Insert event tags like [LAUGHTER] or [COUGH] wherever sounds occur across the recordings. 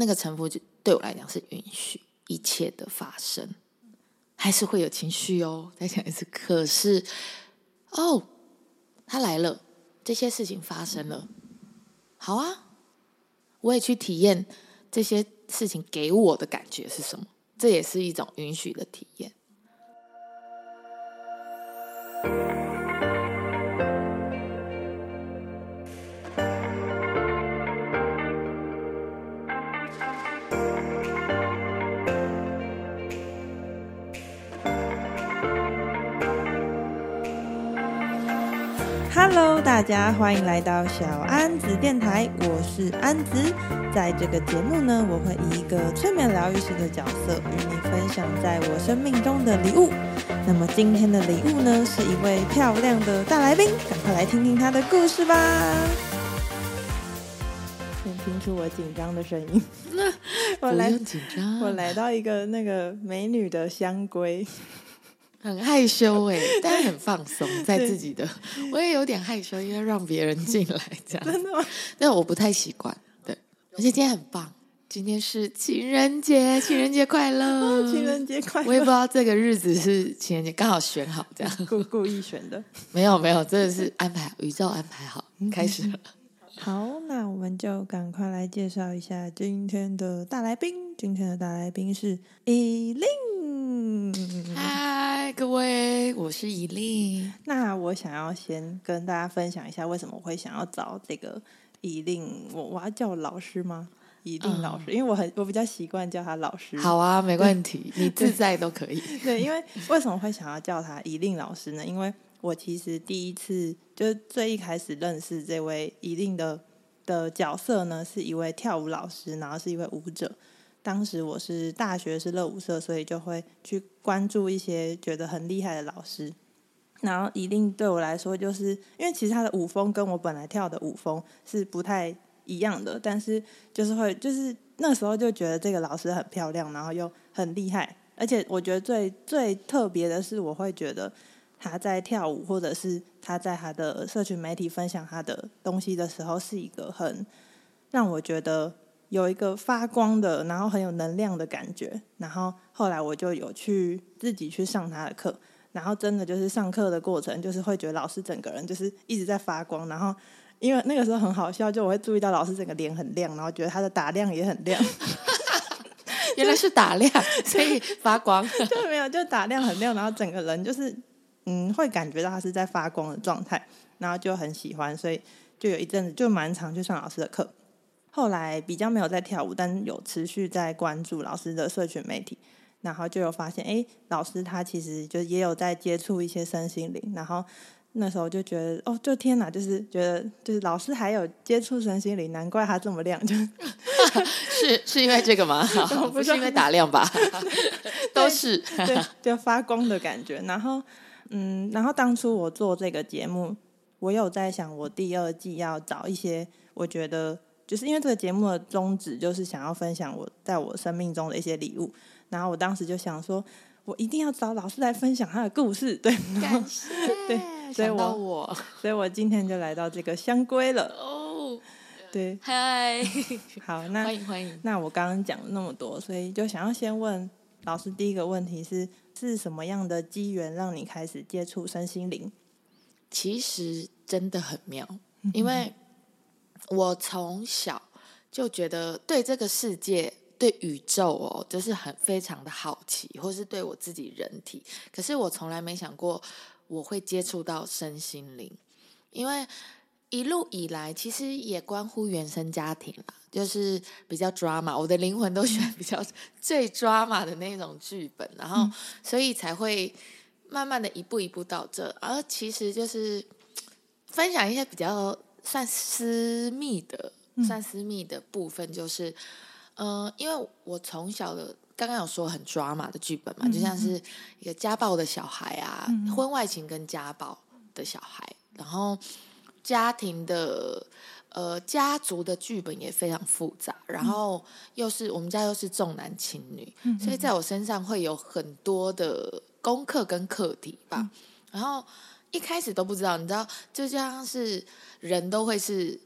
那个臣服就对我来讲是允许一切的发生，还是会有情绪哦。再讲一次，可是哦，他来了，这些事情发生了，好啊，我也去体验这些事情给我的感觉是什么，这也是一种允许的体验。Hello，大家欢迎来到小安子电台，我是安子。在这个节目呢，我会以一个催眠疗愈师的角色与你分享在我生命中的礼物。那么今天的礼物呢，是一位漂亮的大来宾，赶快来听听她的故事吧。能听出我紧张的声音？[LAUGHS] 我来紧张，我来到一个那个美女的香闺。很害羞哎，但是很放松在自己的。我也有点害羞，因为让别人进来这样。真的吗？但我不太习惯。对，而且今天很棒，今天是情人节，情人节快乐，[LAUGHS] 哦，情人节快乐。我也不知道这个日子是情人节，刚好选好这样，[LAUGHS] 故故意选的。没有没有，真的是安排宇宙安排好，开始了。[LAUGHS] 好，那我们就赶快来介绍一下今天的大来宾。今天的大来宾是依琳。嗨，各位，我是以令。那我想要先跟大家分享一下，为什么我会想要找这个以令。我我要叫我老师吗？以令老师，嗯、因为我很我比较习惯叫他老师。好啊，[LAUGHS] 没问题，你自在都可以。[LAUGHS] 对，因为为什么会想要叫他以令老师呢？因为我其实第一次就是最一开始认识这位以令的的角色呢，是一位跳舞老师，然后是一位舞者。当时我是大学是热舞社，所以就会去关注一些觉得很厉害的老师。然后一定对我来说，就是因为其实他的舞风跟我本来跳的舞风是不太一样的，但是就是会就是那时候就觉得这个老师很漂亮，然后又很厉害。而且我觉得最最特别的是，我会觉得他在跳舞，或者是他在他的社群媒体分享他的东西的时候，是一个很让我觉得。有一个发光的，然后很有能量的感觉。然后后来我就有去自己去上他的课，然后真的就是上课的过程，就是会觉得老师整个人就是一直在发光。然后因为那个时候很好笑，就我会注意到老师整个脸很亮，然后觉得他的打亮也很亮。原来是打亮，所以发光。就没有，就打亮很亮，然后整个人就是嗯，会感觉到他是在发光的状态，然后就很喜欢，所以就有一阵子就蛮常去上老师的课。后来比较没有在跳舞，但有持续在关注老师的社群媒体，然后就有发现，哎，老师他其实就也有在接触一些身心灵，然后那时候就觉得，哦，就天哪，就是觉得就是老师还有接触身心灵，难怪他这么亮，[LAUGHS] [LAUGHS] 就是是因为这个吗？[LAUGHS] 好不是因为打亮吧？都是对，对，就发光的感觉。然后，嗯，然后当初我做这个节目，我有在想，我第二季要找一些，我觉得。就是因为这个节目的宗旨就是想要分享我在我生命中的一些礼物，然后我当时就想说，我一定要找老师来分享他的故事，对，感？[LAUGHS] 谢，对，所以我，我，所以我今天就来到这个香龟了，哦，对，嗨，[LAUGHS] 好，那欢迎欢迎，那我刚刚讲了那么多，所以就想要先问老师第一个问题是，是什么样的机缘让你开始接触身心灵？其实真的很妙，因为。我从小就觉得对这个世界、对宇宙哦，就是很非常的好奇，或是对我自己人体。可是我从来没想过我会接触到身心灵，因为一路以来其实也关乎原生家庭啦，就是比较 drama，我的灵魂都喜欢 [LAUGHS] 比较最 drama 的那种剧本，然后所以才会慢慢的一步一步到这。而其实就是分享一些比较。算私密的，算私密的部分就是，嗯、呃，因为我从小的刚刚有说很 drama 的剧本嘛，嗯、就像是一个家暴的小孩啊，嗯、婚外情跟家暴的小孩，然后家庭的呃家族的剧本也非常复杂，然后又是我们家又是重男轻女，嗯、所以在我身上会有很多的功课跟课题吧，嗯、然后。一开始都不知道，你知道，就像是人都会是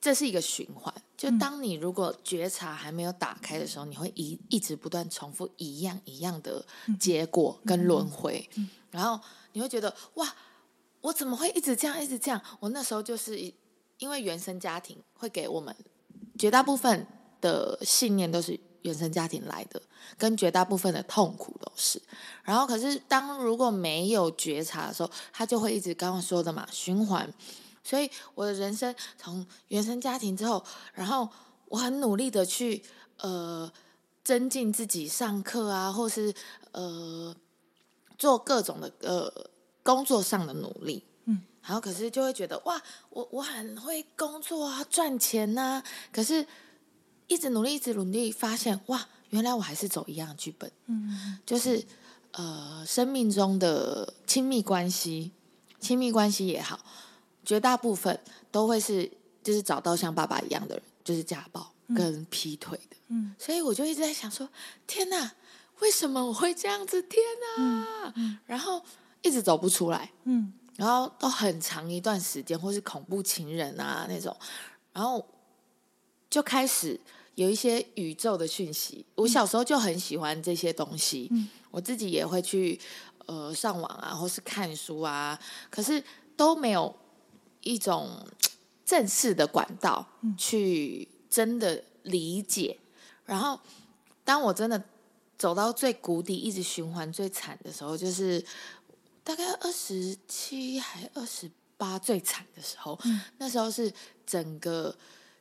这是一个循环。就当你如果觉察还没有打开的时候，你会一一直不断重复一样一样的结果跟轮回，然后你会觉得哇，我怎么会一直这样一直这样？我那时候就是因为原生家庭会给我们绝大部分的信念都是原生家庭来的，跟绝大部分的痛苦都是。然后可是当如果没有觉察的时候，他就会一直刚刚说的嘛，循环。所以我的人生从原生家庭之后，然后我很努力的去呃增进自己上课啊，或是呃做各种的呃工作上的努力，嗯，然后可是就会觉得哇，我我很会工作啊，赚钱呐、啊，可是一直努力，一直努力，发现哇，原来我还是走一样的剧本，嗯，就是呃生命中的亲密关系，亲密关系也好。绝大部分都会是，就是找到像爸爸一样的人，就是家暴跟劈腿的。嗯，所以我就一直在想说，天哪，为什么我会这样子？天哪！嗯，然后一直走不出来。嗯，然后都很长一段时间，或是恐怖情人啊那种，然后就开始有一些宇宙的讯息。我小时候就很喜欢这些东西，嗯，我自己也会去呃上网啊，或是看书啊，可是都没有。一种正式的管道去真的理解，然后当我真的走到最谷底，一直循环最惨的时候，就是大概二十七还二十八最惨的时候，那时候是整个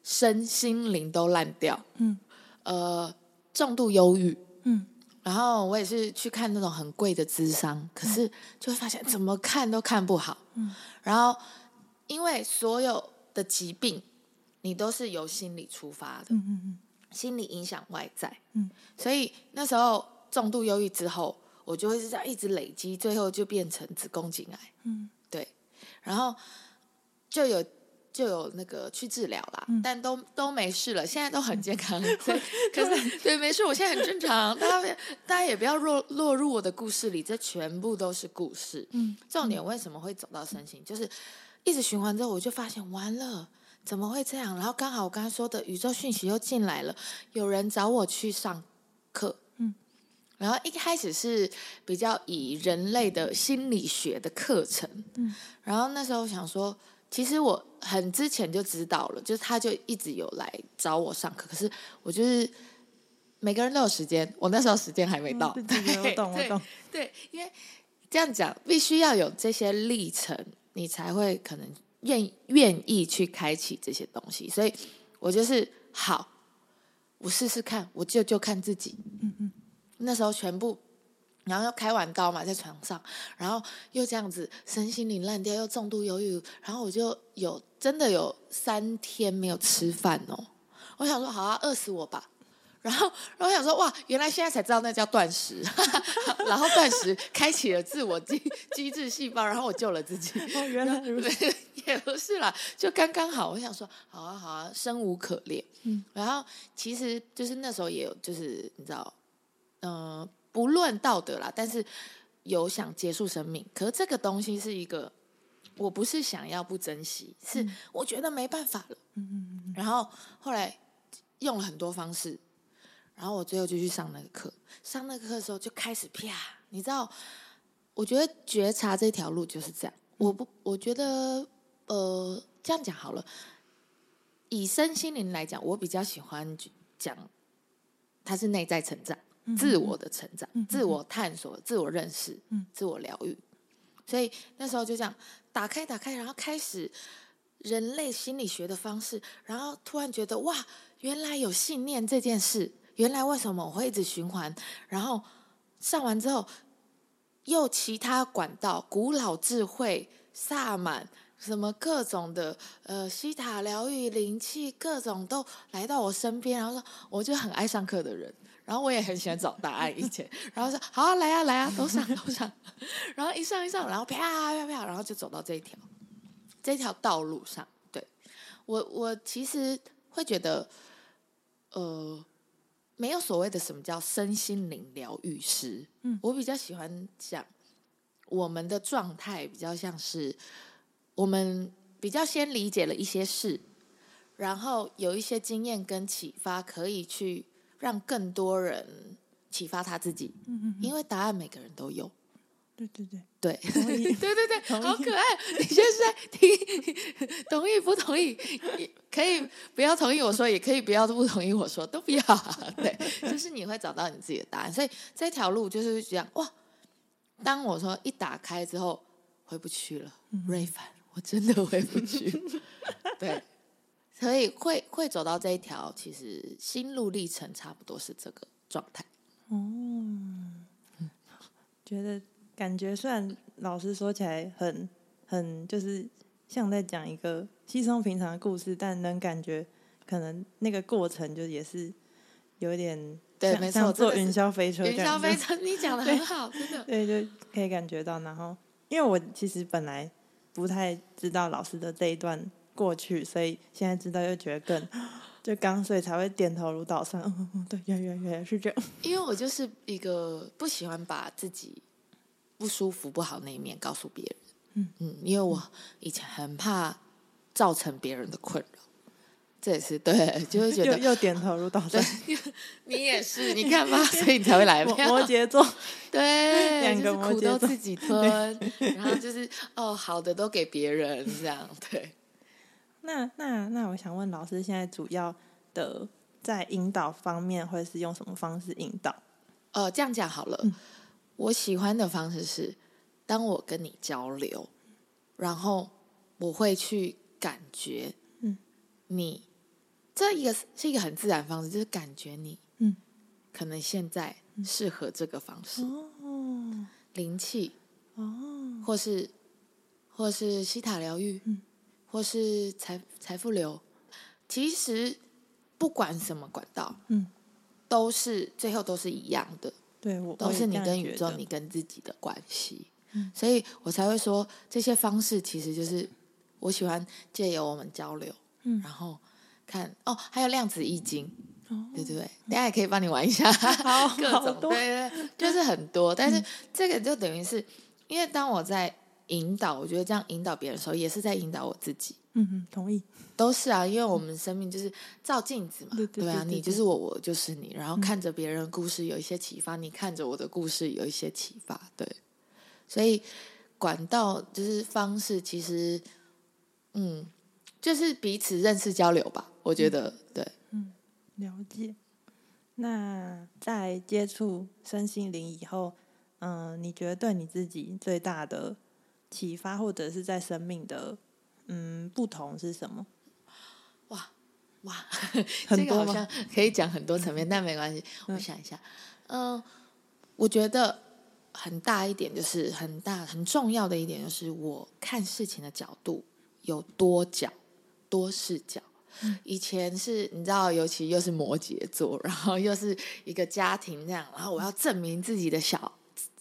身心灵都烂掉，嗯，呃，重度忧郁，嗯，然后我也是去看那种很贵的咨商，可是就会发现怎么看都看不好，嗯，然后。因为所有的疾病，你都是由心理出发的，嗯嗯嗯，心理影响外在，嗯，所以那时候重度忧郁之后，我就会是这样一直累积，最后就变成子宫颈癌，嗯，对，然后就有就有那个去治疗啦，嗯、但都都没事了，现在都很健康，[LAUGHS] 对，可是对，没事，我现在很正常，大家大家也不要落落入我的故事里，这全部都是故事，嗯，重点为什么会走到身心，就是。一直循环之后，我就发现完了，怎么会这样？然后刚好我刚才说的宇宙讯息又进来了，有人找我去上课，嗯，然后一开始是比较以人类的心理学的课程，嗯，然后那时候想说，其实我很之前就知道了，就是他就一直有来找我上课，可是我就是每个人都有时间，我那时候时间还没到，嗯、[LAUGHS] 对，我懂，我懂，对，因为这样讲必须要有这些历程。你才会可能愿愿意去开启这些东西，所以我就是好，我试试看，我就就看自己。嗯嗯，那时候全部，然后又开完刀嘛，在床上，然后又这样子身心灵烂掉，又重度忧郁，然后我就有真的有三天没有吃饭哦。我想说，好啊，饿死我吧。然后，然后我想说，哇，原来现在才知道那叫断食，[LAUGHS] 然后断食开启了自我机机制细胞，然后我救了自己。哦，原来如此，也不是啦，就刚刚好。我想说，好啊，好啊，生无可恋。嗯，然后其实就是那时候也有，就是你知道，嗯、呃，不论道德啦，但是有想结束生命。可是这个东西是一个，我不是想要不珍惜，是我觉得没办法了。嗯嗯嗯。然后后来用了很多方式。然后我最后就去上那个课，上那个课的时候就开始啪，你知道，我觉得觉察这条路就是这样。我不，我觉得，呃，这样讲好了。以身心灵来讲，我比较喜欢讲，它是内在成长、自我的成长、自我探索、自我认识、自我疗愈。所以那时候就这样打开打开，然后开始人类心理学的方式，然后突然觉得哇，原来有信念这件事。原来为什么我会一直循环？然后上完之后，又其他管道、古老智慧、萨满，什么各种的呃西塔疗愈、灵气，各种都来到我身边。然后说，我就很爱上课的人，然后我也很喜欢找答案。以前，然后说好啊，来啊，来啊，都上都上。然后一上一上，然后啪啪啪，然后就走到这一条这条道路上。对，我，我其实会觉得，呃。没有所谓的什么叫身心灵疗愈师，嗯，我比较喜欢讲我们的状态比较像是我们比较先理解了一些事，然后有一些经验跟启发，可以去让更多人启发他自己。嗯嗯，因为答案每个人都有。对对对对，对对对，[LAUGHS] 好可爱！[LAUGHS] 你现在在听，[LAUGHS] 同意不同意？可以不要同意我说，也可以不要不同意我说，都不要。对，就是你会找到你自己的答案。所以这条路就是这样哇。当我说一打开之后，回不去了，瑞凡，我真的回不去。对。所以会会走到这一条，其实心路历程差不多是这个状态。哦，嗯，觉得感觉虽然老师说起来很很就是像在讲一个稀松平常的故事，但能感觉可能那个过程就也是有点对，没错，坐云霄飞车，云霄飞车，你讲的很好，真的，对，就可以感觉到。然后，因为我其实本来不太知道老师的这一段。过去，所以现在知道又觉得更 [GASPS] 就刚，所以才会点头如捣蒜。嗯嗯，对，原原原来是这样。因为我就是一个不喜欢把自己不舒服、不好那一面告诉别人。嗯嗯，因为我以前很怕造成别人的困扰，这也是对，就会觉得又，点头如捣蒜。你也是，你看吧，所以你才会来。摩羯座，对，两个摩羯座，就是苦都自己吞，然后就是哦，好的都给别人，这样对。那那那，我想问老师，现在主要的在引导方面会是用什么方式引导？呃，这样讲好了，嗯、我喜欢的方式是，当我跟你交流，然后我会去感觉，嗯，你这一个是一个很自然方式，就是感觉你，嗯，可能现在适合这个方式，哦，灵气，哦，或是或是西塔疗愈，嗯。或是财财富流，其实不管什么管道，嗯，都是最后都是一样的，对，我都是你跟宇宙、你跟自己的关系，嗯，所以我才会说这些方式其实就是我喜欢借由我们交流，嗯，然后看哦，还有量子易经，哦，对对对，大家也可以帮你玩一下，好，各种对对，就是很多，但是这个就等于是因为当我在。引导，我觉得这样引导别人的时候，也是在引导我自己。嗯嗯，同意，都是啊，因为我们生命就是照镜子嘛，对，对，对，对啊，你就是我，我就是你，然后看着别人故事有一些启发，嗯、你看着我的故事有一些启发，对，所以管道就是方式，其实，嗯，就是彼此认识交流吧，我觉得，嗯、对，嗯，了解。那在接触身心灵以后，嗯、呃，你觉得对你自己最大的启发或者是在生命的嗯不同是什么？哇哇，[LAUGHS] 这个好像可以讲很多层面，[LAUGHS] 但没关系，我想一下。嗯、呃，我觉得很大一点就是很大很重要的一点就是我看事情的角度有多角多视角。以前是你知道，尤其又是摩羯座，然后又是一个家庭这样，然后我要证明自己的小。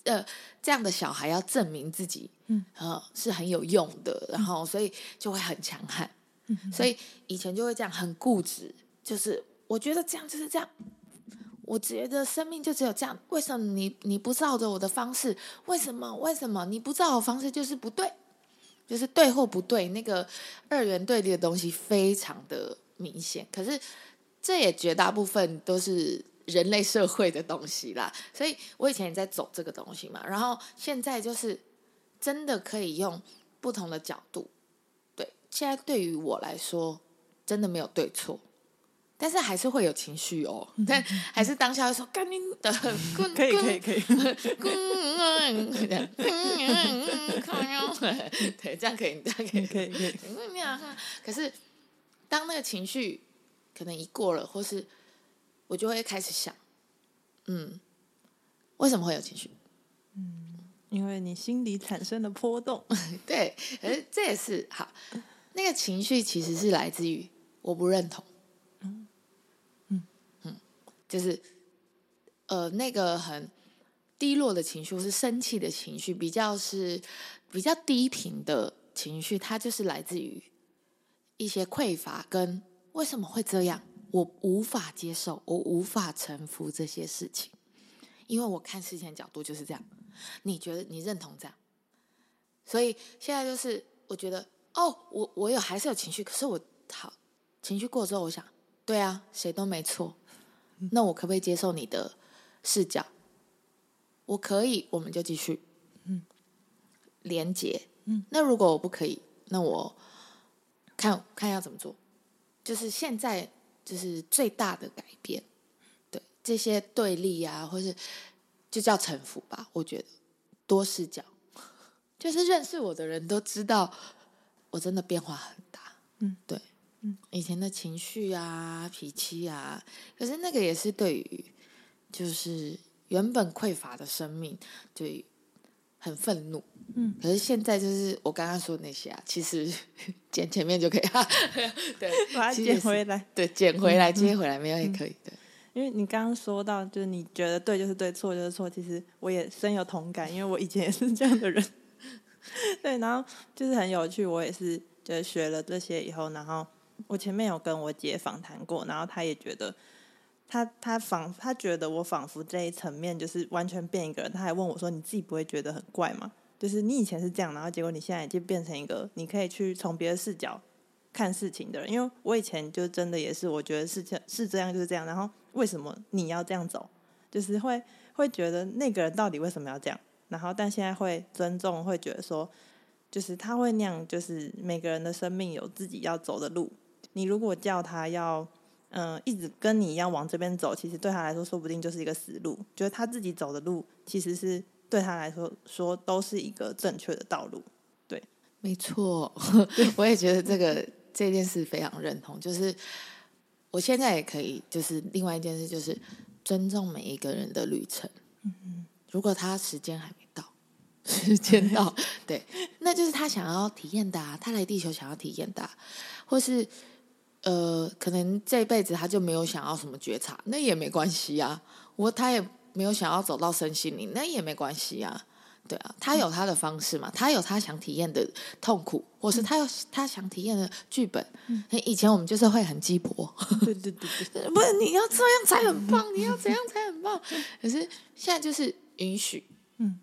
呃，这样的小孩要证明自己，嗯，呃，是很有用的，然后所以就会很强悍，嗯，所以以前就会这样很固执，就是我觉得这样就是这样，我觉得生命就只有这样，为什么你你不照着我的方式？为什么？为什么你不照我方式就是不对？就是对或不对，那个二元对立的东西非常的明显，可是这也绝大部分都是。人类社会的东西啦，所以我以前也在走这个东西嘛，然后现在就是真的可以用不同的角度，对，现在对于我来说真的没有对错，但是还是会有情绪哦，嗯、[LAUGHS] 但还是当下会说干你的，可以可以可以，[LAUGHS] 对，这样可以，这样可以可以可以，可是当那个情绪可能一过了，[LAUGHS] 或是。我就会开始想，嗯，为什么会有情绪？嗯，因为你心里产生了波动。[LAUGHS] 对，呃这也是好。那个情绪其实是来自于我不认同。嗯嗯嗯，就是呃，那个很低落的情绪，或是生气的情绪，比较是比较低频的情绪，它就是来自于一些匮乏跟为什么会这样。我无法接受，我无法臣服这些事情，因为我看事情的角度就是这样。你觉得你认同这样？所以现在就是我觉得，哦，我我有还是有情绪，可是我好情绪过之后，我想，对啊，谁都没错。那我可不可以接受你的视角？我可以，我们就继续，嗯，连接。嗯，那如果我不可以，那我看看要怎么做。就是现在，就是最大的改变。对这些对立啊，或是就叫臣服吧。我觉得多视角，[LAUGHS] 就是认识我的人都知道，我真的变化很大。嗯，对。嗯，以前的情绪啊、脾气啊，可是那个也是对于，就是原本匮乏的生命，对，很愤怒。嗯，可是现在就是我刚刚说的那些啊，其实 [LAUGHS] 剪前面就可以啊。[LAUGHS] 对，把它剪回来，对，剪回来接回来没有也可以。对，因为你刚刚说到，就是你觉得对就是对，错就是错，其实我也深有同感，因为我以前也是这样的人。[LAUGHS] 对，然后就是很有趣，我也是就是学了这些以后，然后。我前面有跟我姐访谈过，然后她也觉得，她她仿她觉得我仿佛这一层面就是完全变一个人。她还问我说：“你自己不会觉得很怪吗？就是你以前是这样，然后结果你现在已经变成一个你可以去从别的视角看事情的人。因为我以前就真的也是，我觉得是这是这样就是这样。然后为什么你要这样走？就是会会觉得那个人到底为什么要这样？然后但现在会尊重，会觉得说，就是他会那样，就是每个人的生命有自己要走的路。”你如果叫他要，嗯、一直跟你一样往这边走，其实对他来说，说不定就是一个死路。觉得他自己走的路，其实是对他来说说都是一个正确的道路。对，没错，[LAUGHS] 我也觉得这个这件事非常认同。就是我现在也可以，就是另外一件事，就是尊重每一个人的旅程。嗯嗯，如果他时间还没到，[LAUGHS] 时间到，[LAUGHS] 对，那就是他想要体验的啊，他来地球想要体验的啊，或是。呃，可能这辈子他就没有想要什么觉察，那也没关系啊。我他也没有想要走到身心灵，那也没关系啊。对啊，他有他的方式嘛，他有他想体验的痛苦，或是他有他想体验的剧本。嗯，以前我们就是会很鸡婆，对对对对，[LAUGHS] 不是你要这样才很棒，你要怎样才很棒。可是现在就是允许，嗯，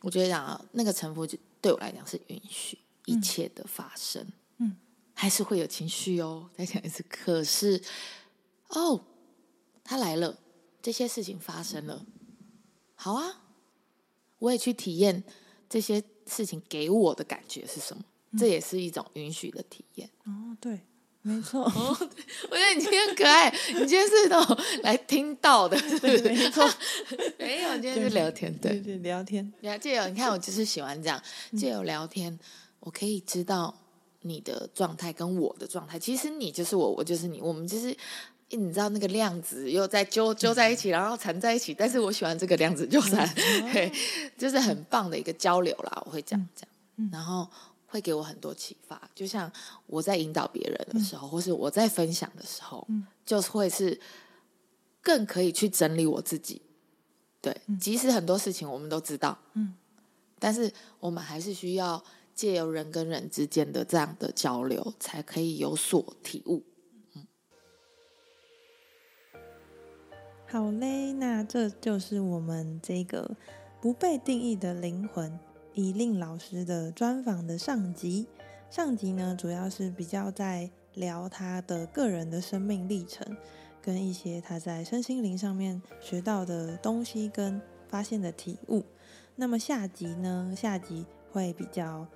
我觉得讲啊，那个臣服就对我来讲是允许一切的发生。还是会有情绪哦，再讲一次。可是，哦，他来了，这些事情发生了，好啊，我也去体验这些事情给我的感觉是什么？嗯、这也是一种允许的体验。哦，对，没错。[LAUGHS] 哦、我觉得你今天很可爱，你今天是那种来听到的，对，没错。[LAUGHS] 没有，今天是聊天，对，对，对，聊天。你还记得？你看，我就是喜欢这样，借由聊天，我可以知道。你的状态跟我的状态，其实你就是我，我就是你，我们就是你知道那个量子又在揪揪在一起，然后缠在一起。但是我喜欢这个量子纠缠，对，就是很棒的一个交流啦。我会这样讲，然后会给我很多启发。就像我在引导别人的时候，或是我在分享的时候，就会是更可以去整理我自己。对，即使很多事情我们都知道，嗯，但是我们还是需要。借由人跟人之间的这样的交流，才可以有所体悟。好嘞，那这就是我们这个不被定义的灵魂以令老师的专访的上集。上集呢，主要是比较在聊他的个人的生命历程，跟一些他在身心灵上面学到的东西跟发现的体悟。那么下集呢，下集会比较。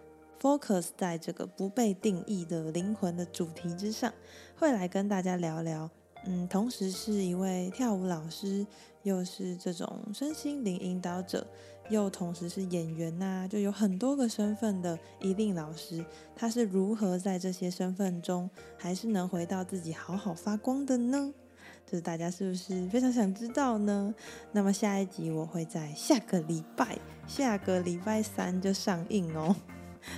Focus 在这个不被定义的灵魂的主题之上，会来跟大家聊聊。嗯，同时是一位跳舞老师，又是这种身心灵引导者，又同时是演员呐、就有很多个身份的一令老师，他是如何在这些身份中，还是能回到自己好好发光的呢？就是大家是不是非常想知道呢？那么下一集我会在下个礼拜，下个礼拜三就上映哦。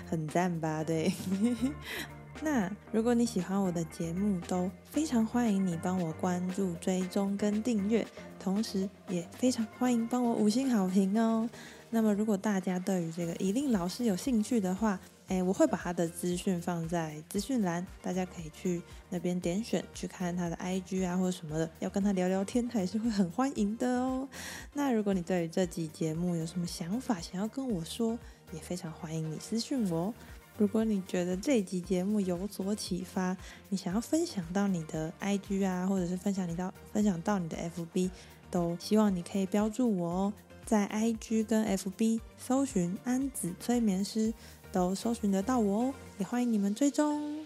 很赞吧？对。[LAUGHS] 那如果你喜欢我的节目，都非常欢迎你帮我关注、追踪跟订阅，同时也非常欢迎帮我五星好评哦。那么如果大家对于这个以令老师有兴趣的话，诶，我会把他的资讯放在资讯栏，大家可以去那边点选去看他的 IG 啊或者什么的，要跟他聊聊天，他也是会很欢迎的哦。那如果你对于这集节目有什么想法，想要跟我说，也非常欢迎你私讯我。如果你觉得这集节目有所启发，你想要分享到你的 IG 啊，或者是分享你到分享到你的 FB，都希望你可以标注我哦，在 IG 跟 FB 搜寻安子催眠师，都搜寻得到我哦，也欢迎你们追踪。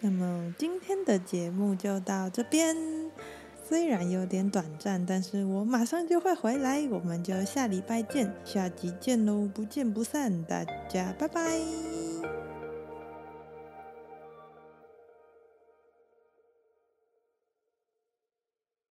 那么今天的节目就到这边，虽然有点短暂，但是我马上就会回来，我们就下礼拜见，下集见喽，不见不散，大家拜拜。